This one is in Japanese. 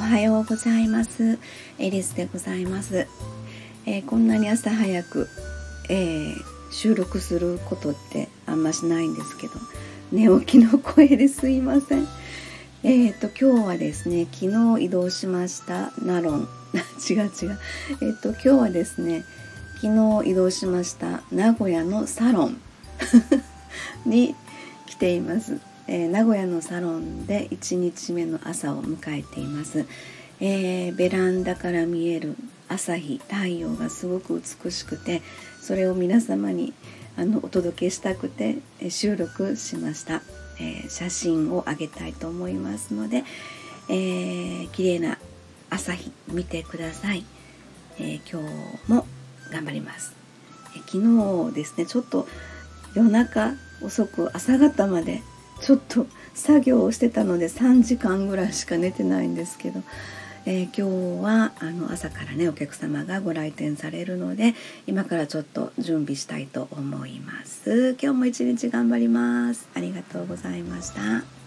おはようございます。エリスでございます、えー、こんなに朝早く、えー、収録することってあんましないんですけど寝起きの声ですいません。えっ、ー、と今日はですね昨日移動しました。ナロン。違う違う。えっ、と今日はですね昨日移動しました名古屋のサロン。に来ています。えー、名古屋のサロンで1日目の朝を迎えています、えー、ベランダから見える朝日太陽がすごく美しくてそれを皆様にあのお届けしたくて、え収録しました、え写真をあげたいと思いますので、えー、綺麗な朝日見てください、え今日も頑張ります、え昨日ですねちょっと夜中遅く朝方までちょっと作業をしてたので3時間ぐらいしか寝てないんですけど、えー、今日はあの朝からねお客様がご来店されるので今からちょっと準備したいと思います。今日も一日頑張ります。ありがとうございました。